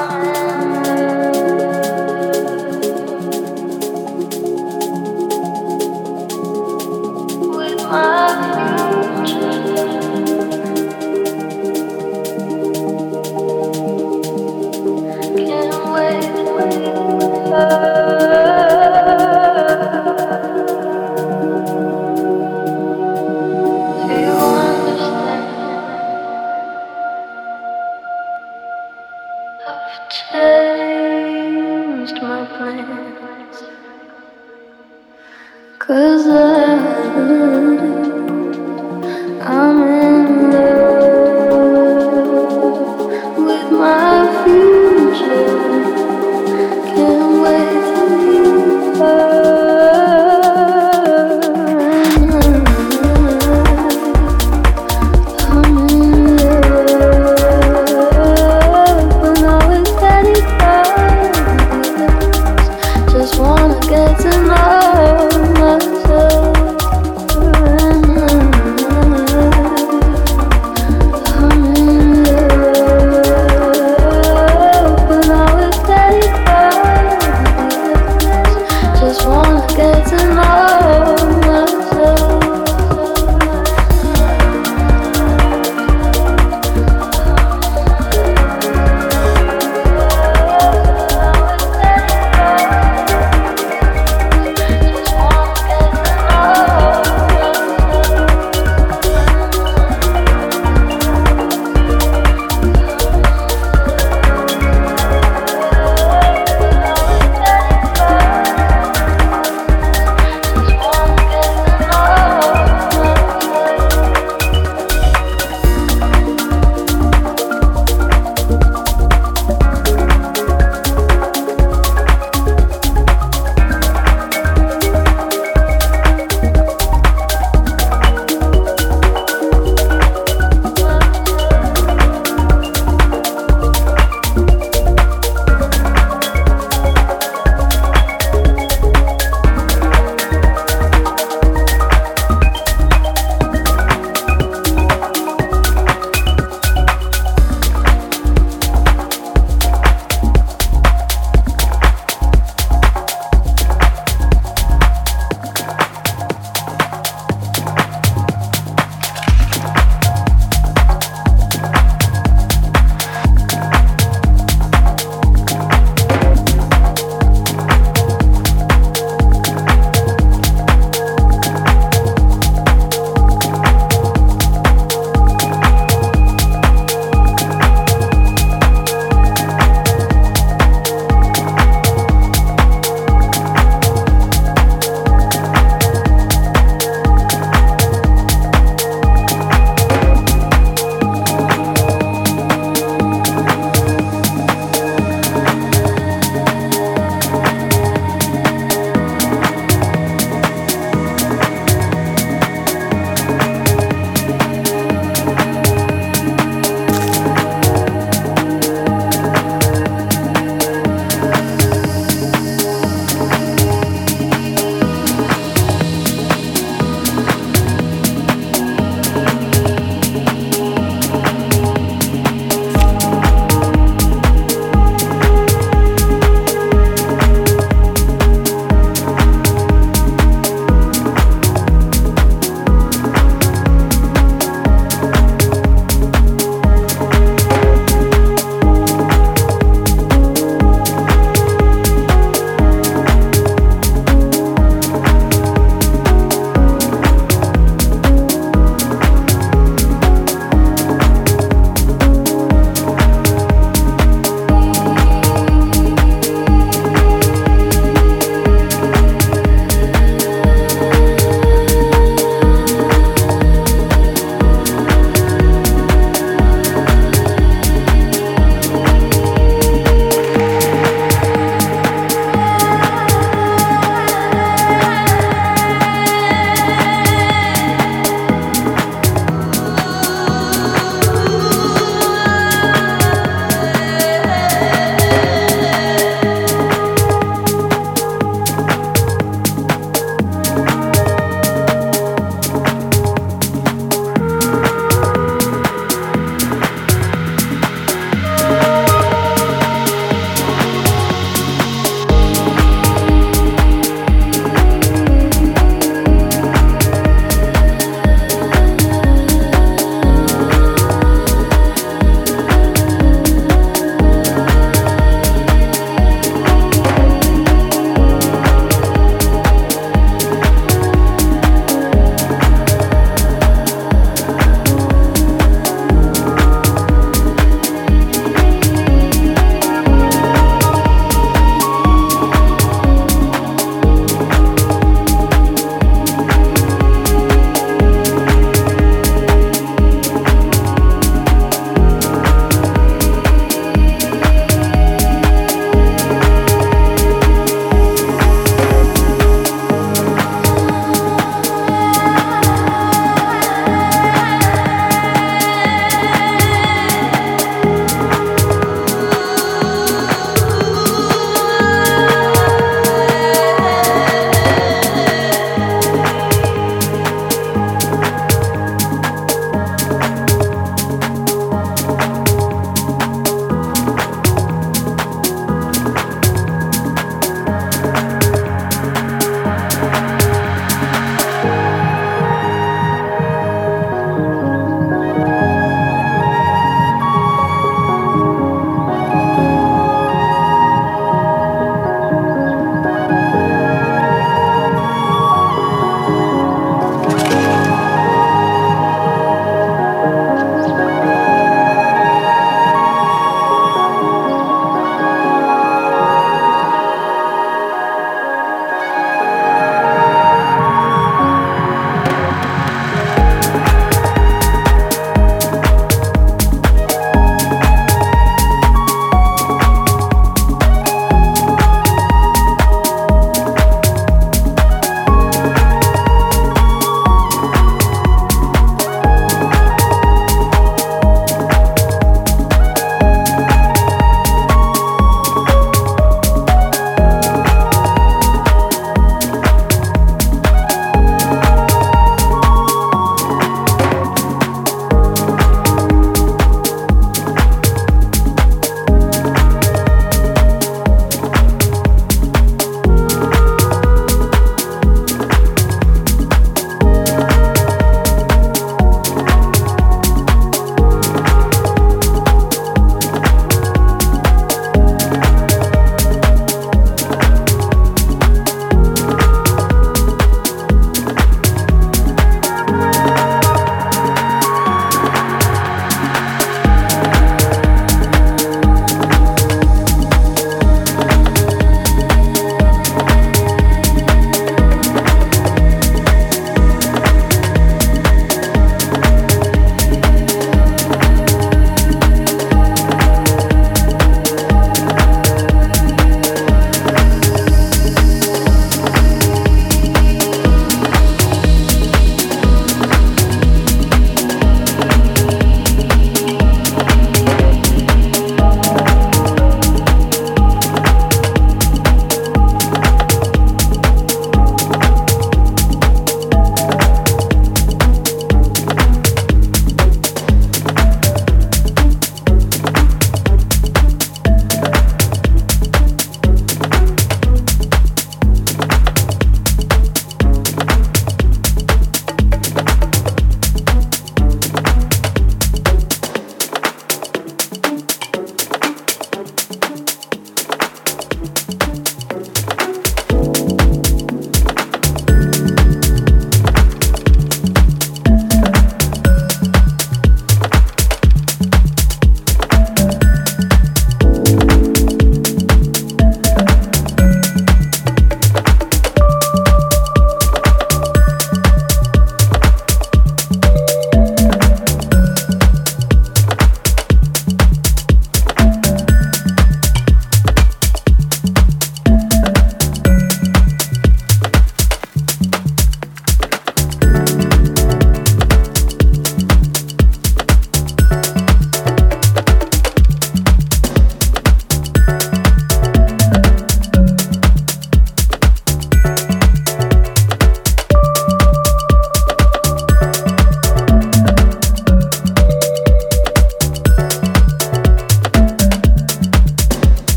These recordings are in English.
Cause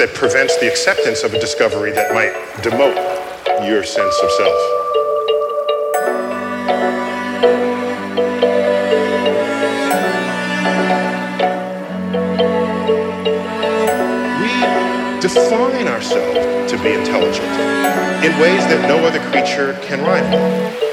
that prevents the acceptance of a discovery that might demote your sense of self. We define ourselves to be intelligent in ways that no other creature can rival.